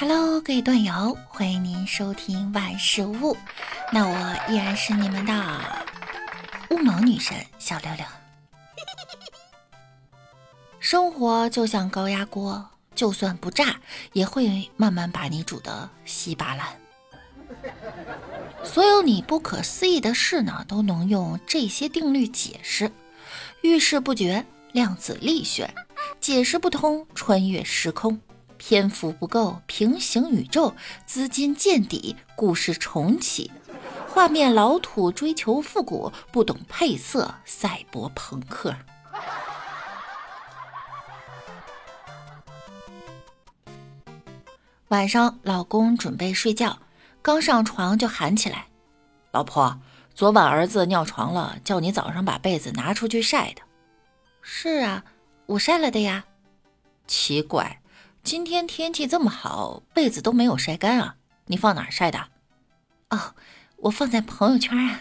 Hello，各位段友，欢迎您收听万事屋。那我依然是你们的乌蒙女神小六六。生活就像高压锅，就算不炸，也会慢慢把你煮的稀巴烂。所有你不可思议的事呢，都能用这些定律解释：遇事不决，量子力学；解释不通，穿越时空；篇幅不够，平行宇宙；资金见底，故事重启；画面老土，追求复古；不懂配色，赛博朋克。晚上，老公准备睡觉，刚上床就喊起来：“老婆，昨晚儿子尿床了，叫你早上把被子拿出去晒的。”“是啊，我晒了的呀。”“奇怪，今天天气这么好，被子都没有晒干啊？你放哪儿晒的？”“哦，我放在朋友圈啊。”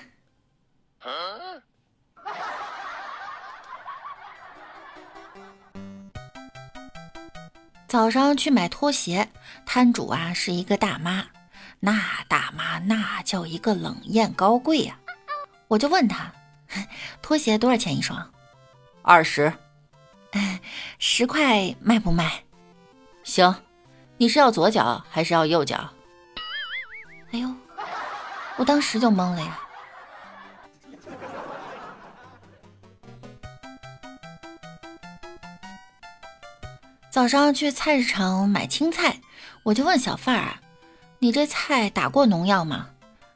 早上去买拖鞋，摊主啊是一个大妈，那大妈那叫一个冷艳高贵呀。我就问他，拖鞋多少钱一双？二十，十块卖不卖？行，你是要左脚还是要右脚？哎呦，我当时就懵了呀。早上去菜市场买青菜，我就问小贩儿：“你这菜打过农药吗？”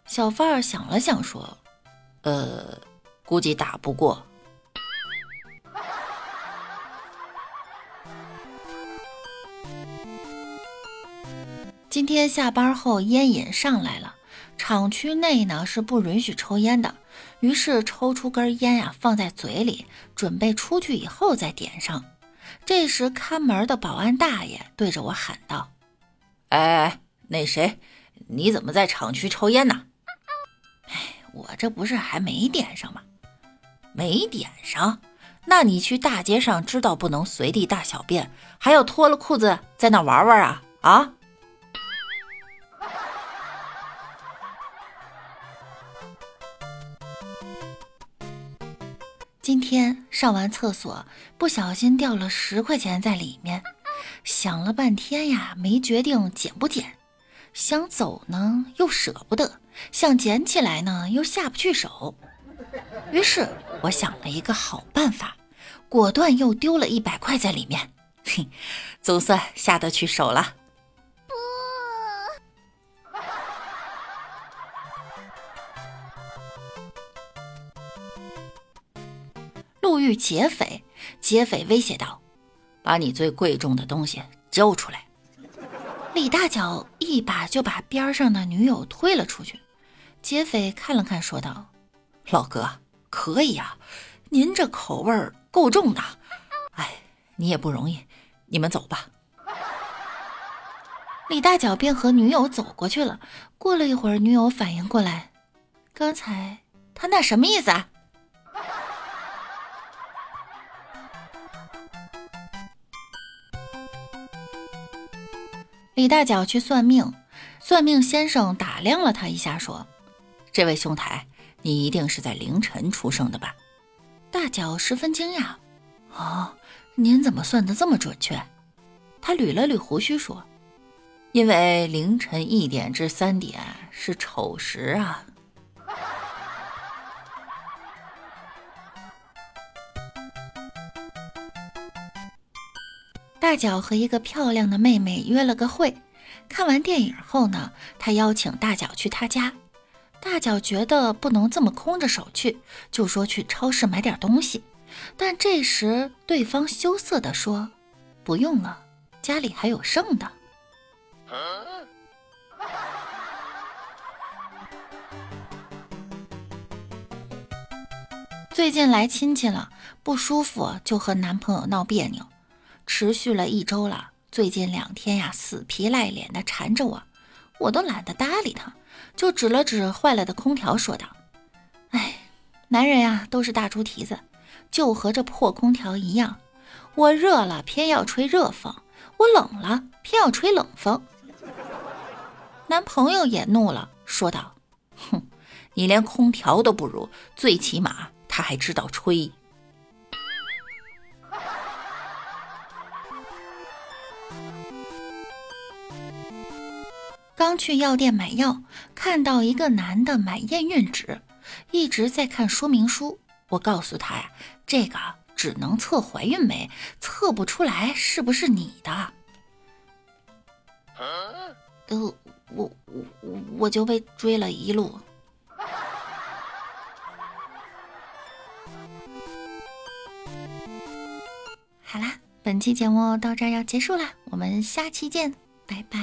小贩儿想了想说：“呃，估计打不过。”今天下班后烟瘾上来了，厂区内呢是不允许抽烟的，于是抽出根烟呀放在嘴里，准备出去以后再点上。这时，看门的保安大爷对着我喊道：“哎，那谁，你怎么在厂区抽烟呢？”哎，我这不是还没点上吗？没点上？那你去大街上知道不能随地大小便，还要脱了裤子在那玩玩啊？啊？今天上完厕所，不小心掉了十块钱在里面，想了半天呀，没决定捡不捡。想走呢，又舍不得；想捡起来呢，又下不去手。于是我想了一个好办法，果断又丢了一百块在里面，嘿，总算下得去手了。不路遇劫匪，劫匪威胁道：“把你最贵重的东西交出来！”李大脚一把就把边上的女友推了出去。劫匪看了看，说道：“老哥，可以啊，您这口味儿够重的。哎，你也不容易，你们走吧。”李大脚便和女友走过去了。过了一会儿，女友反应过来，刚才他那什么意思啊？李大脚去算命，算命先生打量了他一下，说：“这位兄台，你一定是在凌晨出生的吧？”大脚十分惊讶：“哦，您怎么算得这么准确？”他捋了捋胡须说：“因为凌晨一点至三点是丑时啊。”大脚和一个漂亮的妹妹约了个会，看完电影后呢，他邀请大脚去他家。大脚觉得不能这么空着手去，就说去超市买点东西。但这时对方羞涩地说：“不用了，家里还有剩的。”最近来亲戚了，不舒服就和男朋友闹别扭。持续了一周了，最近两天呀，死皮赖脸的缠着我，我都懒得搭理他，就指了指坏了的空调，说道：“哎，男人呀，都是大猪蹄子，就和这破空调一样，我热了偏要吹热风，我冷了偏要吹冷风。男朋友也怒了，说道：“哼，你连空调都不如，最起码他还知道吹。”刚去药店买药，看到一个男的买验孕纸，一直在看说明书。我告诉他呀，这个只能测怀孕没，测不出来是不是你的。呃，我我我就被追了一路。好啦，本期节目到这儿要结束啦，我们下期见，拜拜。